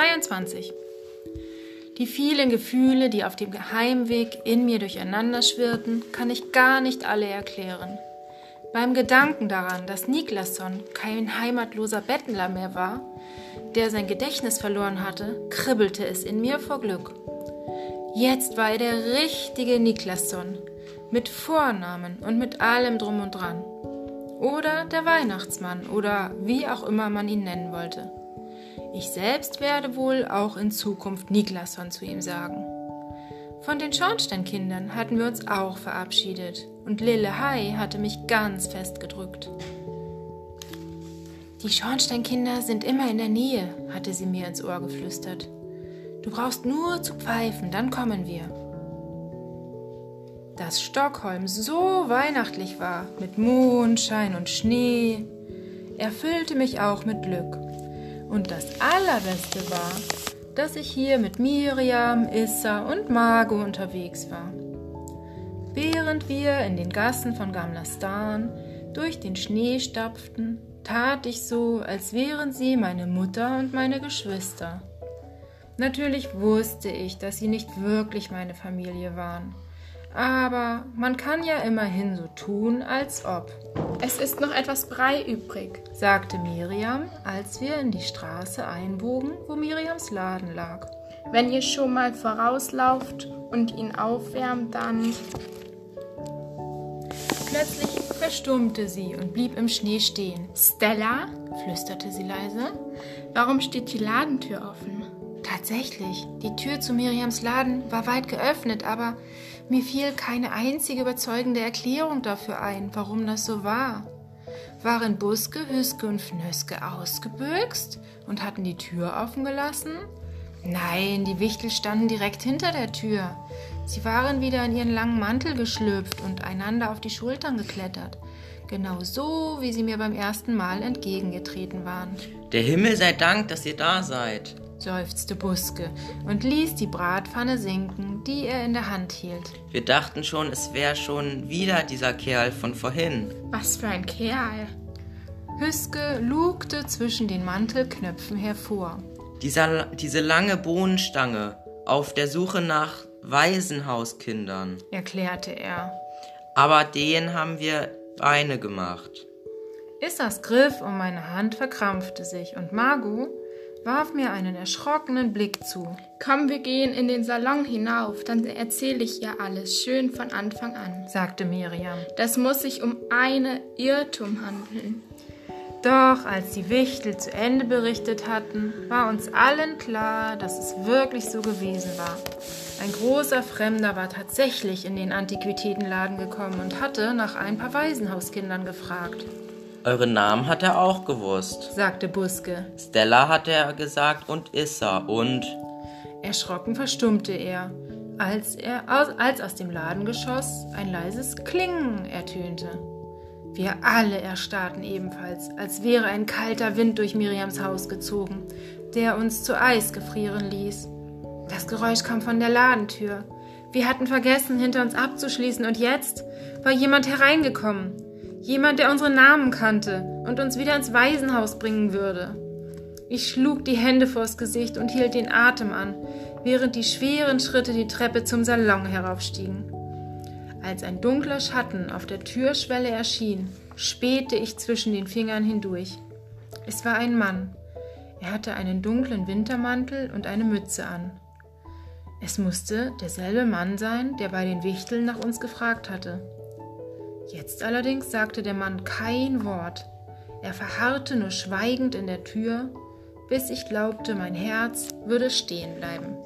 22. Die vielen Gefühle, die auf dem Geheimweg in mir durcheinander schwirrten, kann ich gar nicht alle erklären. Beim Gedanken daran, dass Niklasson kein heimatloser Bettler mehr war, der sein Gedächtnis verloren hatte, kribbelte es in mir vor Glück. Jetzt war er der richtige Niklasson, mit Vornamen und mit allem drum und dran. Oder der Weihnachtsmann oder wie auch immer man ihn nennen wollte. Ich selbst werde wohl auch in Zukunft Niklasson zu ihm sagen. Von den Schornsteinkindern hatten wir uns auch verabschiedet und Lille Hai hatte mich ganz fest gedrückt. Die Schornsteinkinder sind immer in der Nähe, hatte sie mir ins Ohr geflüstert. Du brauchst nur zu pfeifen, dann kommen wir. Dass Stockholm so weihnachtlich war, mit Mondschein und Schnee, erfüllte mich auch mit Glück. Und das Allerbeste war, dass ich hier mit Miriam, Issa und Margo unterwegs war. Während wir in den Gassen von Gamlastan durch den Schnee stapften, tat ich so, als wären sie meine Mutter und meine Geschwister. Natürlich wusste ich, dass sie nicht wirklich meine Familie waren. Aber man kann ja immerhin so tun, als ob. Es ist noch etwas Brei übrig, sagte Miriam, als wir in die Straße einbogen, wo Miriams Laden lag. Wenn ihr schon mal vorauslauft und ihn aufwärmt, dann. Plötzlich verstummte sie und blieb im Schnee stehen. Stella? flüsterte sie leise. Warum steht die Ladentür offen? Tatsächlich, die Tür zu Miriams Laden war weit geöffnet, aber mir fiel keine einzige überzeugende Erklärung dafür ein, warum das so war. Waren Buske, Hüske und Fnöske ausgebüxt und hatten die Tür offen gelassen? Nein, die Wichtel standen direkt hinter der Tür. Sie waren wieder in ihren langen Mantel geschlüpft und einander auf die Schultern geklettert. Genau so, wie sie mir beim ersten Mal entgegengetreten waren. Der Himmel sei Dank, dass ihr da seid seufzte Buske und ließ die Bratpfanne sinken, die er in der Hand hielt. Wir dachten schon, es wäre schon wieder dieser Kerl von vorhin. Was für ein Kerl! Hüske lugte zwischen den Mantelknöpfen hervor. Dieser, diese lange Bohnenstange auf der Suche nach Waisenhauskindern, erklärte er. Aber den haben wir Beine gemacht. Issas Griff um meine Hand verkrampfte sich und Margot warf mir einen erschrockenen Blick zu. Komm, wir gehen in den Salon hinauf, dann erzähle ich ihr alles schön von Anfang an, sagte Miriam. Das muss sich um eine Irrtum handeln. Doch als die Wichtel zu Ende berichtet hatten, war uns allen klar, dass es wirklich so gewesen war. Ein großer Fremder war tatsächlich in den Antiquitätenladen gekommen und hatte nach ein paar Waisenhauskindern gefragt. Eure Namen hat er auch gewusst, sagte Buske. Stella hat er gesagt und Issa und. Erschrocken verstummte er, als, er aus, als aus dem Ladengeschoss ein leises Klingen ertönte. Wir alle erstarrten ebenfalls, als wäre ein kalter Wind durch Miriams Haus gezogen, der uns zu Eis gefrieren ließ. Das Geräusch kam von der Ladentür. Wir hatten vergessen, hinter uns abzuschließen, und jetzt war jemand hereingekommen. Jemand, der unsere Namen kannte und uns wieder ins Waisenhaus bringen würde. Ich schlug die Hände vors Gesicht und hielt den Atem an, während die schweren Schritte die Treppe zum Salon heraufstiegen. Als ein dunkler Schatten auf der Türschwelle erschien, spähte ich zwischen den Fingern hindurch. Es war ein Mann. Er hatte einen dunklen Wintermantel und eine Mütze an. Es musste derselbe Mann sein, der bei den Wichteln nach uns gefragt hatte. Jetzt allerdings sagte der Mann kein Wort. Er verharrte nur schweigend in der Tür, bis ich glaubte, mein Herz würde stehen bleiben.